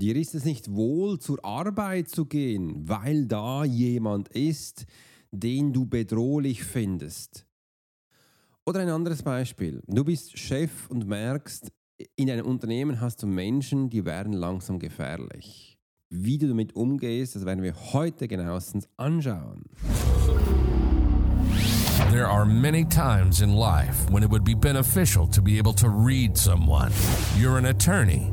Dir ist es nicht wohl, zur Arbeit zu gehen, weil da jemand ist, den du bedrohlich findest. Oder ein anderes Beispiel. Du bist Chef und merkst, in einem Unternehmen hast du Menschen, die werden langsam gefährlich. Wie du damit umgehst, das werden wir heute genauestens anschauen. There are many times in life when it would be beneficial to be able to read someone. You're an attorney,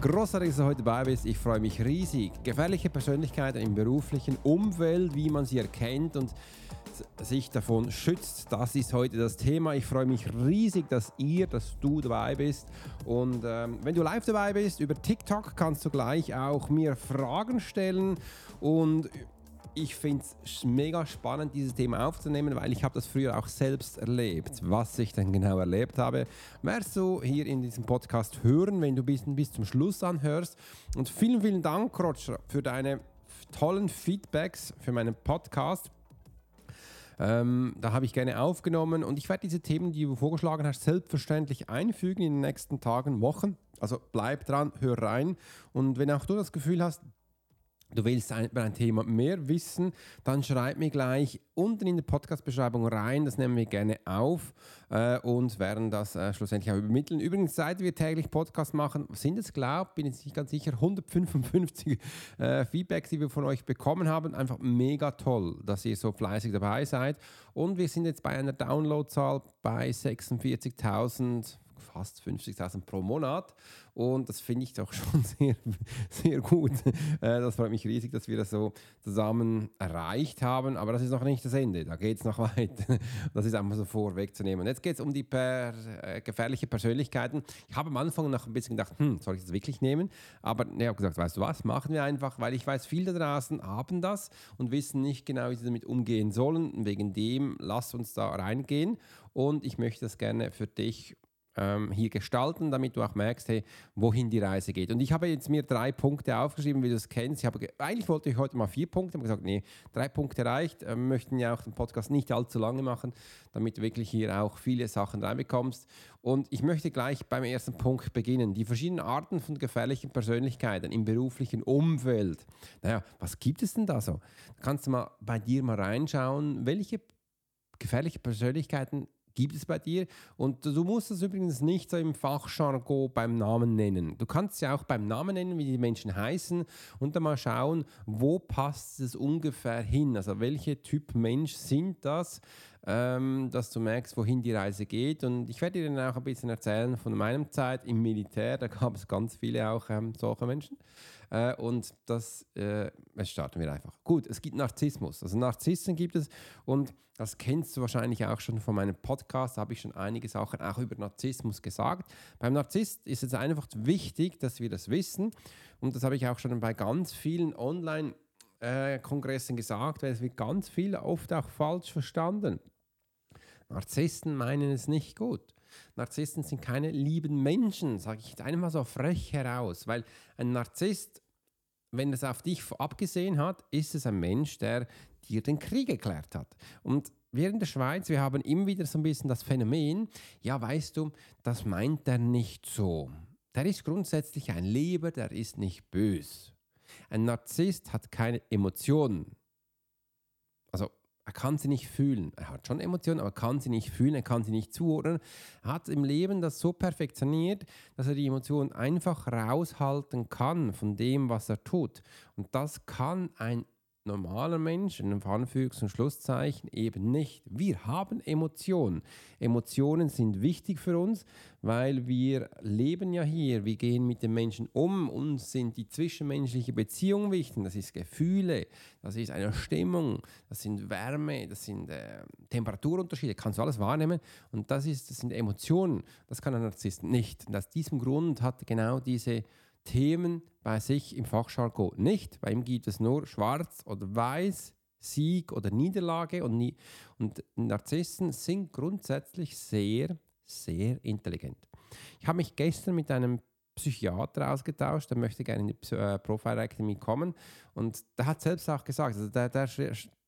Großartig, dass du heute dabei bist. Ich freue mich riesig. Gefährliche Persönlichkeiten im beruflichen Umfeld, wie man sie erkennt und sich davon schützt. Das ist heute das Thema. Ich freue mich riesig, dass ihr, dass du dabei bist. Und ähm, wenn du live dabei bist, über TikTok kannst du gleich auch mir Fragen stellen und ich finde es mega spannend, dieses Thema aufzunehmen, weil ich habe das früher auch selbst erlebt. Was ich dann genau erlebt habe, wirst du hier in diesem Podcast hören, wenn du bis, bis zum Schluss anhörst. Und vielen, vielen Dank, Roger, für deine tollen Feedbacks für meinen Podcast. Ähm, da habe ich gerne aufgenommen und ich werde diese Themen, die du vorgeschlagen hast, selbstverständlich einfügen in den nächsten Tagen, Wochen. Also bleib dran, hör rein und wenn auch du das Gefühl hast, du willst über ein Thema mehr wissen, dann schreib mir gleich unten in die Podcast-Beschreibung rein. Das nehmen wir gerne auf äh, und werden das äh, schlussendlich auch übermitteln. Übrigens, seit wir täglich Podcast machen, sind es, glaube ich, bin ich ganz sicher, 155 äh, Feedbacks, die wir von euch bekommen haben. Einfach mega toll, dass ihr so fleißig dabei seid. Und wir sind jetzt bei einer Downloadzahl bei 46.000 fast 50.000 pro Monat. Und das finde ich doch schon sehr, sehr gut. Äh, das freut mich riesig, dass wir das so zusammen erreicht haben. Aber das ist noch nicht das Ende. Da geht es noch weiter. Das ist einfach so vorwegzunehmen. Jetzt geht es um die per, äh, gefährliche Persönlichkeiten. Ich habe am Anfang noch ein bisschen gedacht, hm, soll ich das wirklich nehmen? Aber ich habe gesagt, weißt du was, machen wir einfach, weil ich weiß, viele da draußen haben das und wissen nicht genau, wie sie damit umgehen sollen. wegen dem, lass uns da reingehen. Und ich möchte das gerne für dich ähm, hier gestalten, damit du auch merkst, hey, wohin die Reise geht. Und ich habe jetzt mir drei Punkte aufgeschrieben, wie du es kennst. Ich habe, eigentlich wollte ich heute mal vier Punkte, aber gesagt, nee, drei Punkte reicht. Wir ähm, möchten ja auch den Podcast nicht allzu lange machen, damit du wirklich hier auch viele Sachen reinbekommst. Und ich möchte gleich beim ersten Punkt beginnen. Die verschiedenen Arten von gefährlichen Persönlichkeiten im beruflichen Umfeld. Naja, was gibt es denn da so? Kannst du mal bei dir mal reinschauen, welche gefährliche Persönlichkeiten gibt es bei dir. Und du musst es übrigens nicht so im Fachjargon beim Namen nennen. Du kannst ja auch beim Namen nennen, wie die Menschen heißen und dann mal schauen, wo passt es ungefähr hin. Also welche Typ Mensch sind das, ähm, dass du merkst, wohin die Reise geht. Und ich werde dir dann auch ein bisschen erzählen von meiner Zeit im Militär. Da gab es ganz viele auch ähm, solche Menschen. Äh, und das, äh, starten wir einfach. Gut, es gibt Narzissmus. Also Narzissen gibt es und das kennst du wahrscheinlich auch schon von meinem Podcast, da habe ich schon einige Sachen auch über Narzissmus gesagt. Beim Narzisst ist es einfach wichtig, dass wir das wissen und das habe ich auch schon bei ganz vielen Online- äh, Kongressen gesagt, weil es wird ganz viel oft auch falsch verstanden. Narzissten meinen es nicht gut. Narzissten sind keine lieben Menschen, sage ich einmal so frech heraus, weil ein Narzisst, wenn es auf dich abgesehen hat, ist es ein Mensch, der dir den Krieg erklärt hat. Und wir in der Schweiz, wir haben immer wieder so ein bisschen das Phänomen, ja, weißt du, das meint er nicht so. Der ist grundsätzlich ein Leber, der ist nicht bös. Ein Narzisst hat keine Emotionen. Also er kann sie nicht fühlen. Er hat schon Emotionen, aber kann sie nicht fühlen, er kann sie nicht zuordnen. Er hat im Leben das so perfektioniert, dass er die Emotionen einfach raushalten kann von dem, was er tut. Und das kann ein normaler Mensch, in Anführungs- und Schlusszeichen, eben nicht. Wir haben Emotionen. Emotionen sind wichtig für uns, weil wir leben ja hier, wir gehen mit den Menschen um, uns sind die zwischenmenschlichen Beziehungen wichtig, das ist Gefühle, das ist eine Stimmung, das sind Wärme, das sind äh, Temperaturunterschiede, kannst du alles wahrnehmen und das, ist, das sind Emotionen, das kann ein Narzisst nicht. Und aus diesem Grund hat genau diese Themen bei sich im Fachjargon nicht. Bei ihm gibt es nur schwarz oder weiß, Sieg oder Niederlage und, nie, und Narzissen sind grundsätzlich sehr, sehr intelligent. Ich habe mich gestern mit einem Psychiater ausgetauscht, der möchte gerne in die äh, Profile Academy kommen und der hat selbst auch gesagt, also der, der,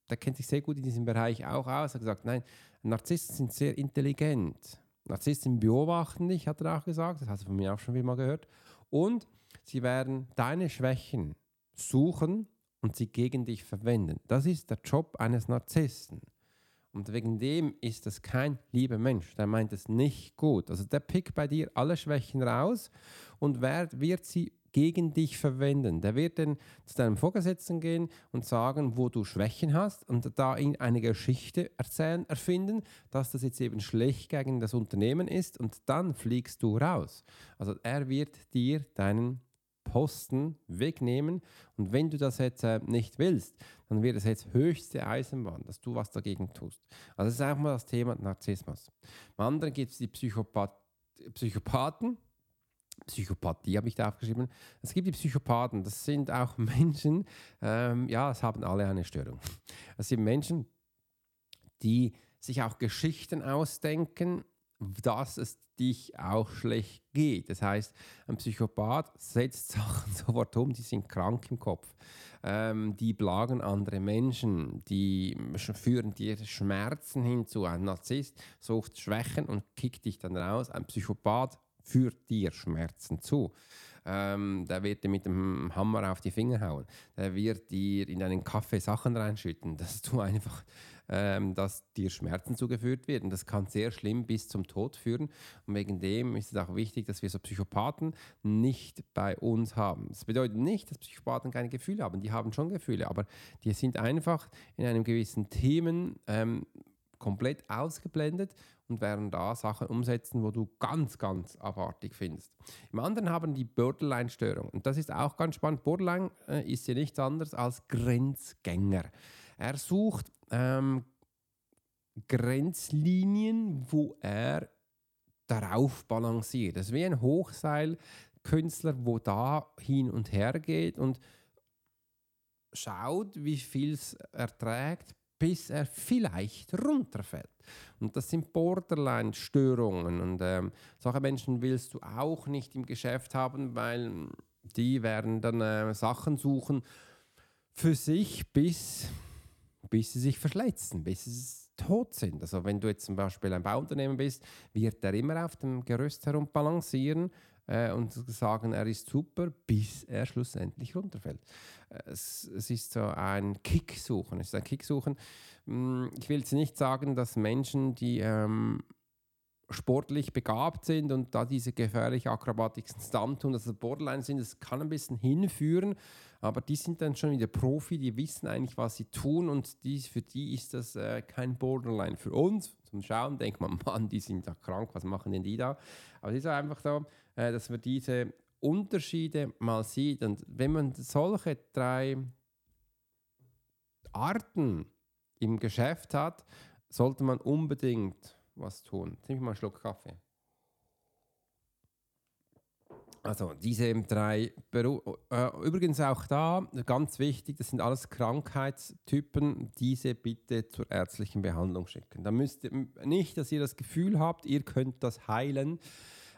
der kennt sich sehr gut in diesem Bereich auch aus, hat gesagt, nein, Narzissen sind sehr intelligent. Narzissen beobachten dich, hat er auch gesagt, das hast du von mir auch schon mal gehört. Und Sie werden deine Schwächen suchen und sie gegen dich verwenden. Das ist der Job eines Narzissten. Und wegen dem ist das kein lieber Mensch. Der meint es nicht gut. Also der pickt bei dir alle Schwächen raus und wird, wird sie gegen dich verwenden. Der wird dann zu deinem Vorgesetzten gehen und sagen, wo du Schwächen hast und da ihn eine Geschichte erzählen, erfinden, dass das jetzt eben schlecht gegen das Unternehmen ist und dann fliegst du raus. Also er wird dir deinen Posten wegnehmen. Und wenn du das jetzt äh, nicht willst, dann wird es jetzt höchste Eisenbahn, dass du was dagegen tust. Also das ist einfach mal das Thema Narzissmus. Im anderen gibt es die Psychopath Psychopathen. Psychopathie habe ich da aufgeschrieben. Es gibt die Psychopathen, das sind auch Menschen, ähm, ja, es haben alle eine Störung. Es sind Menschen, die sich auch Geschichten ausdenken, dass es dich auch schlecht geht. Das heißt, ein Psychopath setzt Sachen sofort um, die sind krank im Kopf. Ähm, die plagen andere Menschen, die führen dir Schmerzen hinzu. Ein Narzisst sucht Schwächen und kickt dich dann raus. Ein Psychopath führt dir Schmerzen zu. Ähm, der wird dir mit dem Hammer auf die Finger hauen. Der wird dir in deinen Kaffee Sachen reinschütten, dass du einfach ähm, dass dir Schmerzen zugeführt werden. Das kann sehr schlimm bis zum Tod führen. Und wegen dem ist es auch wichtig, dass wir so Psychopathen nicht bei uns haben. Das bedeutet nicht, dass Psychopathen keine Gefühle haben. Die haben schon Gefühle, aber die sind einfach in einem gewissen Themen ähm, komplett ausgeblendet und werden da Sachen umsetzen, wo du ganz, ganz abartig findest. Im anderen haben die Borderline-Störung. Und das ist auch ganz spannend. Borderline äh, ist ja nichts anderes als Grenzgänger. Er sucht ähm, Grenzlinien, wo er darauf balanciert. Das ist wie ein Hochseilkünstler, wo da hin und her geht und schaut, wie viel es erträgt, bis er vielleicht runterfällt. Und das sind Borderline-Störungen. Und ähm, solche Menschen willst du auch nicht im Geschäft haben, weil die werden dann äh, Sachen suchen für sich, bis bis sie sich verschleizen, bis sie tot sind. Also wenn du jetzt zum Beispiel ein Bauunternehmen bist, wird er immer auf dem Gerüst herum balancieren äh, und sagen, er ist super, bis er schlussendlich runterfällt. Äh, es, es, ist so ein Kicksuchen. Es ist ein Kicksuchen. Hm, ich will jetzt nicht sagen, dass Menschen, die ähm, sportlich begabt sind und da diese gefährliche Akrobatik Stunt tun, also Borderline sind, das kann ein bisschen hinführen, aber die sind dann schon wieder Profi, die wissen eigentlich, was sie tun und die, für die ist das äh, kein Borderline. Für uns zum Schauen denkt man, Mann, die sind da krank, was machen denn die da? Aber es ist einfach so, äh, dass man diese Unterschiede mal sieht und wenn man solche drei Arten im Geschäft hat, sollte man unbedingt was tun. Jetzt nehme ich mal einen Schluck Kaffee. Also diese drei, Beru äh, übrigens auch da, ganz wichtig, das sind alles Krankheitstypen, diese bitte zur ärztlichen Behandlung schicken. Da müsst ihr nicht, dass ihr das Gefühl habt, ihr könnt das heilen.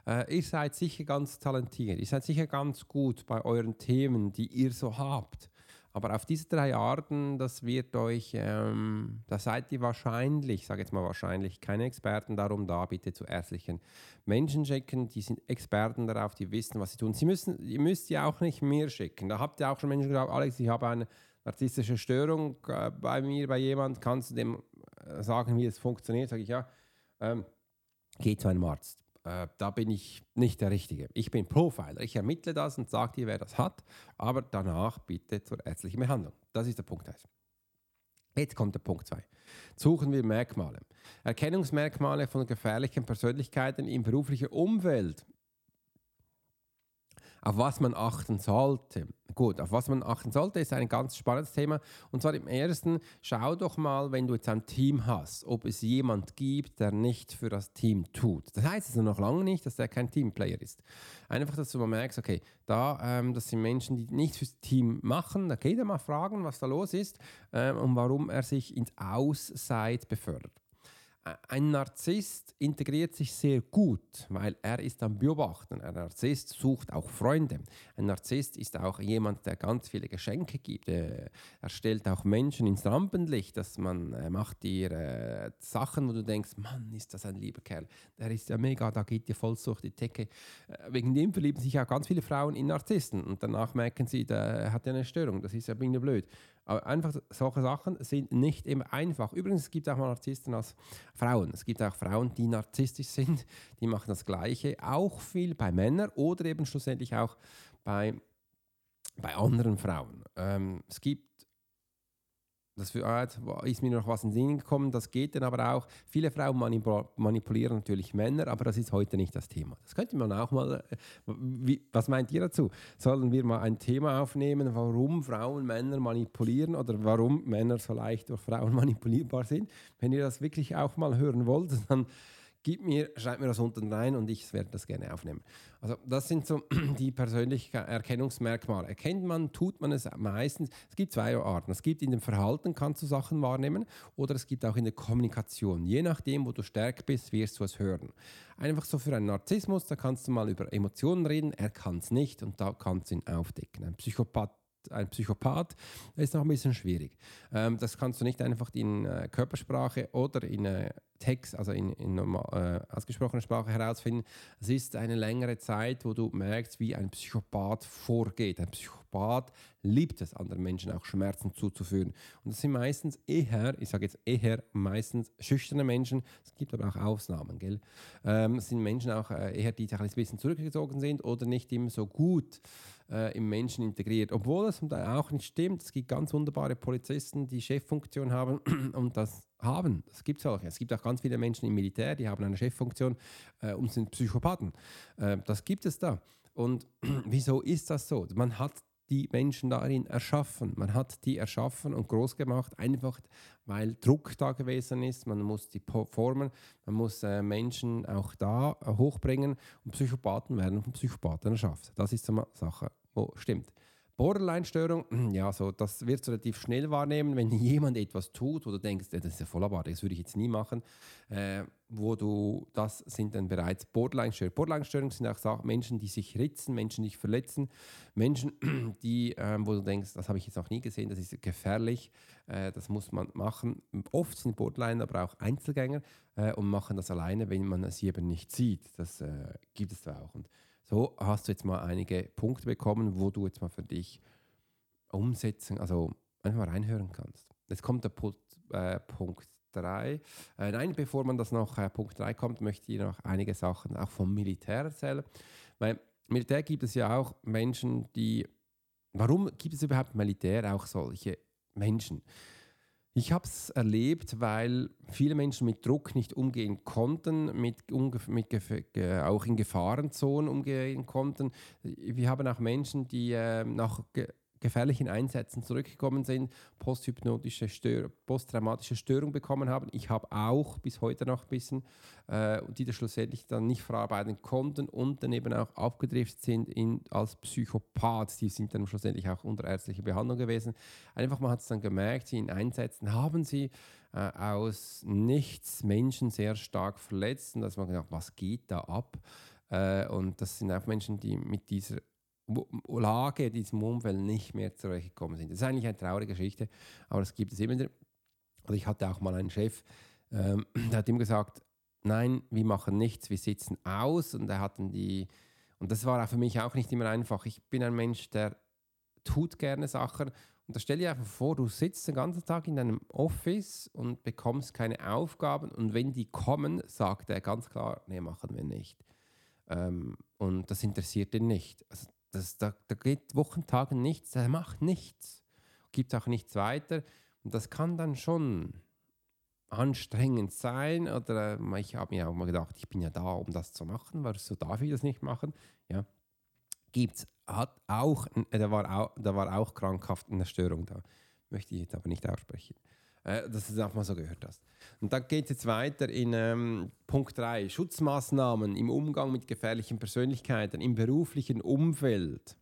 Äh, ihr seid sicher ganz talentiert, ihr seid sicher ganz gut bei euren Themen, die ihr so habt. Aber auf diese drei Arten, das wird euch, ähm, da seid ihr wahrscheinlich, sage jetzt mal wahrscheinlich, keine Experten darum, da bitte zu ärztlichen Menschen schicken. Die sind Experten darauf, die wissen, was sie tun. Sie müssen, ihr müsst ja auch nicht mehr schicken. Da habt ihr auch schon Menschen gesagt, Alex, ich habe eine narzisstische Störung äh, bei mir, bei jemand, kannst du dem äh, sagen, wie es funktioniert? Sage ich ja, ähm, geh zu einem Arzt äh, da bin ich nicht der Richtige. Ich bin Profiler. Ich ermittle das und sage dir, wer das hat, aber danach bitte zur ärztlichen Behandlung. das ist der Punkt 1. Jetzt kommt der Punkt 2. Suchen wir Merkmale. Erkennungsmerkmale von gefährlichen Persönlichkeiten im beruflichen Umfeld auf was man achten sollte. Gut, auf was man achten sollte, ist ein ganz spannendes Thema. Und zwar im ersten, schau doch mal, wenn du jetzt ein Team hast, ob es jemand gibt, der nicht für das Team tut. Das heißt also noch lange nicht, dass der kein Teamplayer ist. Einfach, dass du mal merkst, okay, da, ähm, das sind Menschen, die nichts fürs Team machen. Da geht er mal fragen, was da los ist ähm, und warum er sich ins Ausseit befördert ein Narzisst integriert sich sehr gut, weil er ist am Beobachten. Ein Narzisst sucht auch Freunde. Ein Narzisst ist auch jemand, der ganz viele Geschenke gibt. Er stellt auch Menschen ins Rampenlicht, dass man äh, macht dir äh, Sachen, wo du denkst, Mann, ist das ein lieber Kerl. Der ist ja mega, da geht dir voll durch die Decke. Äh, wegen dem verlieben sich auch ganz viele Frauen in Narzissten und danach merken sie, der hat ja eine Störung. Das ist ja blöd. Aber einfach solche Sachen sind nicht immer einfach. Übrigens, es gibt auch mal Narzissten als Frauen. Es gibt auch Frauen, die narzisstisch sind, die machen das Gleiche. Auch viel bei Männern oder eben schlussendlich auch bei, bei anderen Frauen. Ähm, es gibt das ah, ist mir noch was in den Sinn gekommen, das geht dann aber auch. Viele Frauen manipulieren natürlich Männer, aber das ist heute nicht das Thema. Das könnte man auch mal, äh, wie, was meint ihr dazu? Sollen wir mal ein Thema aufnehmen, warum Frauen Männer manipulieren oder warum Männer so leicht durch Frauen manipulierbar sind? Wenn ihr das wirklich auch mal hören wollt, dann gib mir, schreib mir das unten rein und ich werde das gerne aufnehmen. Also das sind so die persönlichen Erkennungsmerkmale. Erkennt man, tut man es meistens. Es gibt zwei Arten. Es gibt in dem Verhalten kannst du Sachen wahrnehmen oder es gibt auch in der Kommunikation. Je nachdem, wo du stärker bist, wirst du es hören. Einfach so für einen Narzissmus, da kannst du mal über Emotionen reden. Er kann es nicht und da kannst du ihn aufdecken. Ein Psychopath ein Psychopath, ist noch ein bisschen schwierig. Ähm, das kannst du nicht einfach in äh, Körpersprache oder in äh, Text, also in, in normal, äh, ausgesprochener Sprache herausfinden. Es ist eine längere Zeit, wo du merkst, wie ein Psychopath vorgeht. Ein Psychopath liebt es, anderen Menschen auch Schmerzen zuzuführen. Und das sind meistens eher, ich sage jetzt eher meistens schüchterne Menschen. Es gibt aber auch Ausnahmen, gell? Ähm, es sind Menschen auch äh, eher, die ein bisschen zurückgezogen sind oder nicht immer so gut äh, im Menschen integriert. Obwohl das auch nicht stimmt. Es gibt ganz wunderbare Polizisten, die Cheffunktion haben und das haben. Es gibt solche. Es gibt auch ganz viele Menschen im Militär, die haben eine Cheffunktion äh, und sind Psychopathen. Äh, das gibt es da. Und wieso ist das so? Man hat die Menschen darin erschaffen. Man hat die erschaffen und groß gemacht, einfach weil Druck da gewesen ist. Man muss die formen, man muss äh, Menschen auch da äh, hochbringen und Psychopathen werden von Psychopathen erschaffen. Das ist eine Sache, wo stimmt. Borderline-Störung, ja, so, das wirst du relativ schnell wahrnehmen, wenn jemand etwas tut, wo du denkst, das ist ja voll abartig, das würde ich jetzt nie machen, äh, wo du, das sind dann bereits Borderline-Störungen. Borderline-Störungen sind auch Menschen, die sich ritzen, Menschen, die sich verletzen, Menschen, die, äh, wo du denkst, das habe ich jetzt noch nie gesehen, das ist gefährlich, äh, das muss man machen. Oft sind Borderline aber auch Einzelgänger äh, und machen das alleine, wenn man sie eben nicht sieht. Das äh, gibt es da auch. Und so hast du jetzt mal einige Punkte bekommen, wo du jetzt mal für dich umsetzen, also einfach mal reinhören kannst. Jetzt kommt der Put, äh, Punkt 3. Äh, nein, bevor man das noch äh, Punkt 3 kommt, möchte ich noch einige Sachen auch vom Militär erzählen. Weil Militär gibt es ja auch Menschen, die. Warum gibt es überhaupt Militär auch solche Menschen? Ich habe es erlebt, weil viele Menschen mit Druck nicht umgehen konnten, mit, mit auch in Gefahrenzonen umgehen konnten. Wir haben auch Menschen, die äh, nach gefährlichen Einsätzen zurückgekommen sind, posthypnotische Stör posttraumatische Störung bekommen haben. Ich habe auch bis heute noch ein bisschen, äh, die das schlussendlich dann nicht verarbeiten konnten und dann eben auch abgedriftet sind in, als Psychopath. Die sind dann schlussendlich auch unter ärztlicher Behandlung gewesen. Einfach man hat es dann gemerkt, in Einsätzen haben sie äh, aus nichts Menschen sehr stark verletzt und dass man gedacht, was geht da ab? Äh, und das sind auch Menschen, die mit dieser Lage, diesem Umfeld nicht mehr zurechtgekommen sind. Das ist eigentlich eine traurige Geschichte, aber das gibt es immer wieder. Also ich hatte auch mal einen Chef, ähm, der hat ihm gesagt, nein, wir machen nichts, wir sitzen aus und er hatten die, und das war auch für mich auch nicht immer einfach. Ich bin ein Mensch, der tut gerne Sachen und da stell dir einfach vor, du sitzt den ganzen Tag in deinem Office und bekommst keine Aufgaben und wenn die kommen, sagt er ganz klar, nee, machen wir nicht. Ähm, und das interessiert ihn nicht. Also das, da, da geht Wochentagen nichts, er macht nichts. gibt auch nichts weiter. Und das kann dann schon anstrengend sein. Oder äh, ich habe mir auch mal gedacht, ich bin ja da, um das zu machen, so darf ich das nicht machen? Ja, gibt's hat auch, äh, da war auch, da war auch krankhaft eine Störung da. Möchte ich jetzt aber nicht aussprechen. Äh, dass du das auch mal so gehört hast. Und dann geht es jetzt weiter in ähm, Punkt 3, Schutzmaßnahmen im Umgang mit gefährlichen Persönlichkeiten im beruflichen Umfeld.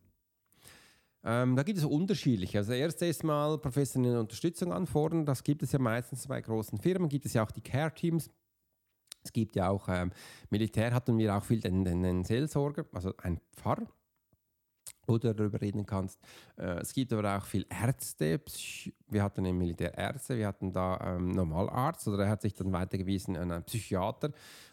Ähm, da gibt es unterschiedliche. Also erst erstmal professionelle Unterstützung anfordern. Das gibt es ja meistens bei großen Firmen. Gibt es ja auch die Care-Teams. Es gibt ja auch ähm, Militär hatten wir auch viel den, den, den Seelsorger, also ein Pfarrer du darüber reden kannst. Äh, es gibt aber auch viele Ärzte. Wir hatten im Militär Ärzte, wir hatten da ähm, Normalarzt oder er hat sich dann weitergewiesen an einen Psychiater,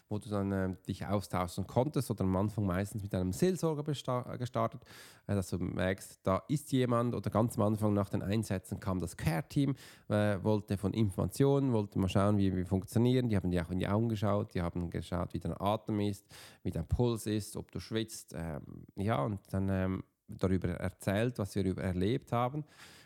wo du dann äh, dich austauschen konntest oder am Anfang meistens mit einem Seelsorger gestartet, äh, dass du merkst, da ist jemand oder ganz am Anfang nach den Einsätzen kam das Care-Team, äh, wollte von Informationen, wollte mal schauen, wie wir funktionieren. Die haben dir auch in die Augen geschaut, die haben geschaut, wie dein Atem ist, wie dein Puls ist, ob du schwitzt. Ähm, ja, und dann ähm, darüber erzählt, was wir erlebt haben.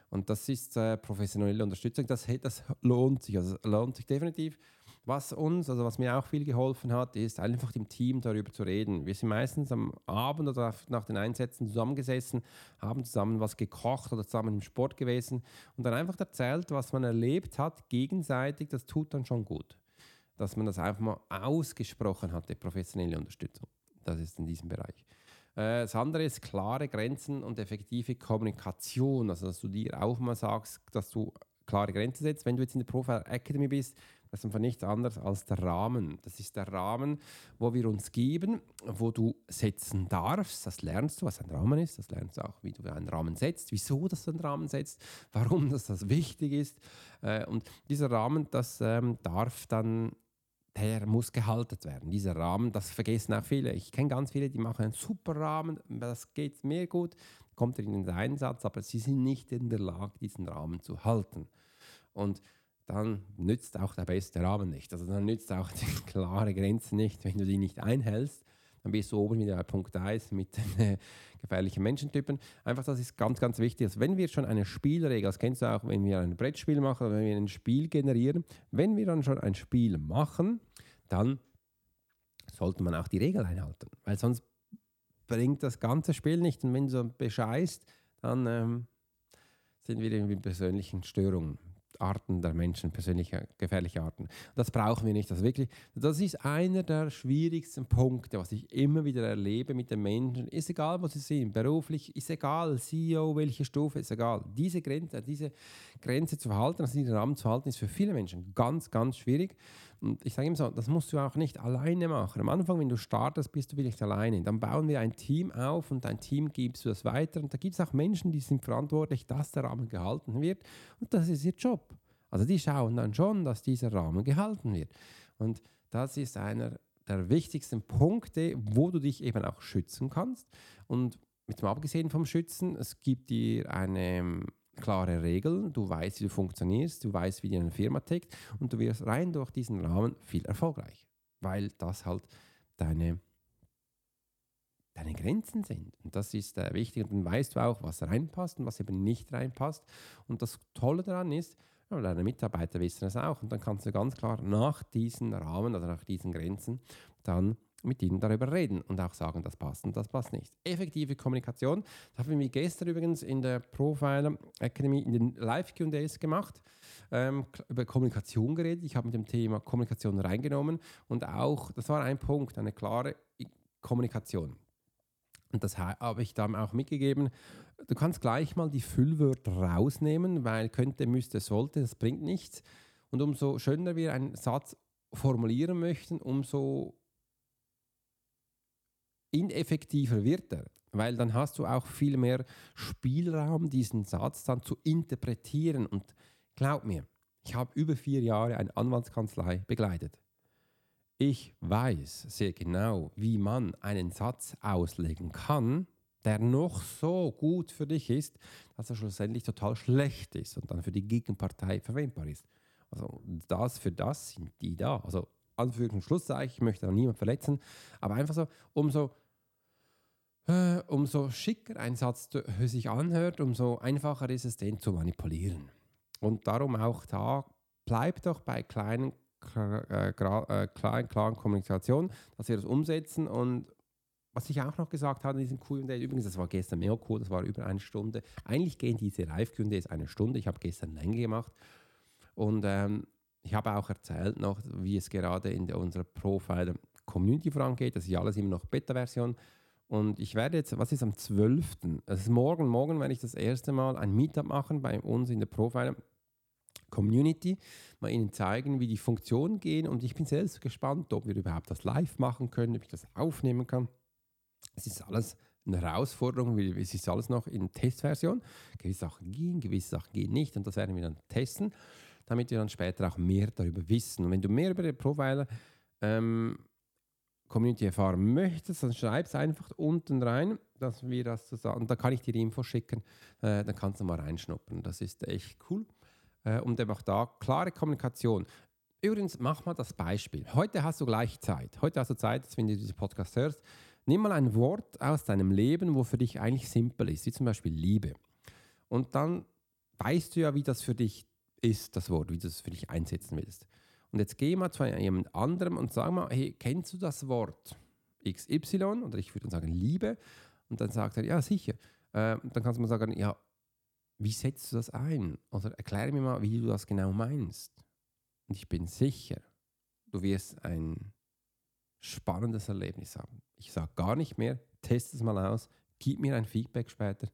Und das ist äh, professionelle Unterstützung. Das, das lohnt sich. Also lohnt sich definitiv. Was uns, also was mir auch viel geholfen hat, ist einfach im Team darüber zu reden. Wir sind meistens am Abend oder nach den Einsätzen zusammengesessen, haben zusammen was gekocht oder zusammen im Sport gewesen und dann einfach erzählt, was man erlebt hat, gegenseitig. Das tut dann schon gut. Dass man das einfach mal ausgesprochen hat, die professionelle Unterstützung. Das ist in diesem Bereich. Äh, das andere ist klare Grenzen und effektive Kommunikation. Also, dass du dir auch mal sagst, dass du klare Grenzen setzt. Wenn du jetzt in der Profile Academy bist, das ist einfach nichts anderes als der Rahmen. Das ist der Rahmen, wo wir uns geben, wo du setzen darfst. Das lernst du, was ein Rahmen ist. Das lernst du auch, wie du einen Rahmen setzt, wieso du einen Rahmen setzt, warum das, das wichtig ist. Äh, und dieser Rahmen, das ähm, darf dann der muss gehalten werden. Dieser Rahmen, das vergessen auch viele. Ich kenne ganz viele, die machen einen super Rahmen, das geht mir gut, kommt in den Einsatz, aber sie sind nicht in der Lage, diesen Rahmen zu halten. Und dann nützt auch der beste Rahmen nicht. Also dann nützt auch die klare Grenze nicht, wenn du die nicht einhältst. Dann bist du oben wieder bei Punkt 1 mit den äh, gefährlichen Menschentypen. Einfach, das ist ganz, ganz wichtig. Also wenn wir schon eine Spielregel, das kennst du auch, wenn wir ein Brettspiel machen wenn wir ein Spiel generieren, wenn wir dann schon ein Spiel machen, dann sollte man auch die Regel einhalten. Weil sonst bringt das ganze Spiel nicht. Und wenn du so bescheißt, dann ähm, sind wir in persönlichen Störungen. Arten der Menschen, persönliche, gefährliche Arten. Das brauchen wir nicht. Das, wirklich, das ist einer der schwierigsten Punkte, was ich immer wieder erlebe mit den Menschen. Ist egal, wo sie sind, beruflich, ist egal, CEO, welche Stufe, ist egal. Diese Grenze, diese Grenze zu verhalten, also diesen Rahmen zu halten, ist für viele Menschen ganz, ganz schwierig. Und ich sage immer so, das musst du auch nicht alleine machen. Am Anfang, wenn du startest, bist du wirklich alleine. Dann bauen wir ein Team auf und dein Team gibst du das weiter. Und da gibt es auch Menschen, die sind verantwortlich, dass der Rahmen gehalten wird. Und das ist ihr Job. Also die schauen dann schon, dass dieser Rahmen gehalten wird. Und das ist einer der wichtigsten Punkte, wo du dich eben auch schützen kannst. Und mit dem abgesehen vom Schützen, es gibt dir eine klare Regeln, du weißt, wie du funktionierst, du weißt, wie deine Firma tickt und du wirst rein durch diesen Rahmen viel erfolgreich, weil das halt deine, deine Grenzen sind. Und das ist äh, wichtig. Und dann weißt du auch, was reinpasst und was eben nicht reinpasst. Und das Tolle daran ist, ja, deine Mitarbeiter wissen es auch. Und dann kannst du ganz klar nach diesen Rahmen, also nach diesen Grenzen, dann mit ihnen darüber reden und auch sagen, das passt und das passt nicht. Effektive Kommunikation, das haben wir gestern übrigens in der Profiler Academy in den Live-QAs gemacht, ähm, über Kommunikation geredet. Ich habe mit dem Thema Kommunikation reingenommen und auch, das war ein Punkt, eine klare Kommunikation. Und das habe ich dann auch mitgegeben. Du kannst gleich mal die Füllwörter rausnehmen, weil könnte, müsste, sollte, das bringt nichts. Und umso schöner wir einen Satz formulieren möchten, umso ineffektiver wird er, weil dann hast du auch viel mehr Spielraum, diesen Satz dann zu interpretieren. Und glaub mir, ich habe über vier Jahre eine Anwaltskanzlei begleitet. Ich weiß sehr genau, wie man einen Satz auslegen kann, der noch so gut für dich ist, dass er schlussendlich total schlecht ist und dann für die Gegenpartei verwendbar ist. Also das für das sind die da. Also Anführungs- und Schlusszeichen, ich möchte da niemand verletzen, aber einfach so, um so Äh, umso schicker ein Satz sich anhört, umso einfacher ist es, den zu manipulieren. Und darum auch da, bleibt doch bei kleinen, äh, äh, klaren, Kommunikation, dass wir das umsetzen und was ich auch noch gesagt habe in diesem Q&A, übrigens, das war gestern mehr cool, das war über eine Stunde. Eigentlich gehen diese Live-Q&As eine Stunde. Ich habe gestern länger gemacht. Und ähm, ich habe auch erzählt noch, wie es gerade in unserer Profile Community vorangeht. Das ist alles immer noch Beta-Version. Und ich werde jetzt, was ist am 12.? Das ist morgen. Morgen werde ich das erste Mal ein Meetup machen bei uns in der Profile Community, mal Ihnen zeigen, wie die Funktionen gehen. Und ich bin selbst gespannt, ob wir überhaupt das live machen können, ob ich das aufnehmen kann. Es ist alles eine Herausforderung, weil es ist alles noch in Testversion. Gewisse Sachen gehen, gewisse Sachen gehen nicht und das werden wir dann testen, damit wir dann später auch mehr darüber wissen. Und wenn du mehr über die Profiler ähm, Community erfahren möchtest, dann schreib es einfach unten rein, dass wir das zusammen, und da kann ich dir die Info schicken, äh, dann kannst du mal reinschnuppern. Das ist echt cool. Äh, und einfach da klare Kommunikation. Übrigens, mach mal das Beispiel. Heute hast du gleich Zeit. Heute hast du Zeit, wenn du diesen Podcast hörst, Nimm mal ein Wort aus deinem Leben, wo für dich eigentlich simpel ist, wie zum Beispiel Liebe. Und dann weißt du ja, wie das für dich ist, das Wort, wie du es für dich einsetzen willst. Und jetzt geh mal zu jemand anderem und sag mal, hey, kennst du das Wort XY? Oder ich würde dann sagen Liebe. Und dann sagt er, ja, sicher. Äh, dann kannst du mal sagen, ja, wie setzt du das ein? Oder erkläre mir mal, wie du das genau meinst. Und ich bin sicher, du wirst ein spannendes Erlebnis haben. Ich sage gar nicht mehr, test es mal aus, gib mir ein Feedback später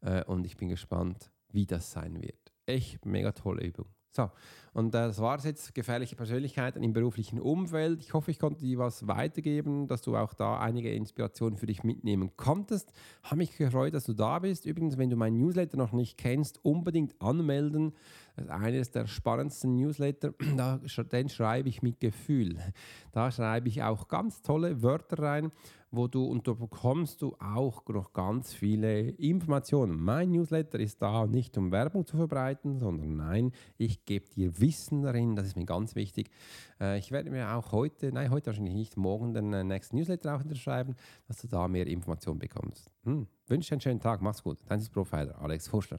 äh, und ich bin gespannt, wie das sein wird. Echt mega tolle Übung. So, und äh, das war es jetzt, gefährliche Persönlichkeiten im beruflichen Umfeld. Ich hoffe, ich konnte dir was weitergeben, dass du auch da einige Inspirationen für dich mitnehmen konntest. Habe mich gefreut, dass du da bist. Übrigens, wenn du meinen Newsletter noch nicht kennst, unbedingt anmelden. Das ist eines der spannendsten Newsletter. Da, den schreibe ich mit Gefühl. Da schreibe ich auch ganz tolle Wörter rein wo du und da bekommst du auch noch ganz viele Informationen. Mein Newsletter ist da nicht um Werbung zu verbreiten, sondern nein, ich gebe dir Wissen darin, das ist mir ganz wichtig. Äh, ich werde mir auch heute, nein, heute wahrscheinlich nicht, morgen den äh, nächsten Newsletter auch unterschreiben, dass du da mehr Informationen bekommst. Hm. Wünsche einen schönen Tag, mach's gut. Dein Profiler, Alex Forscher.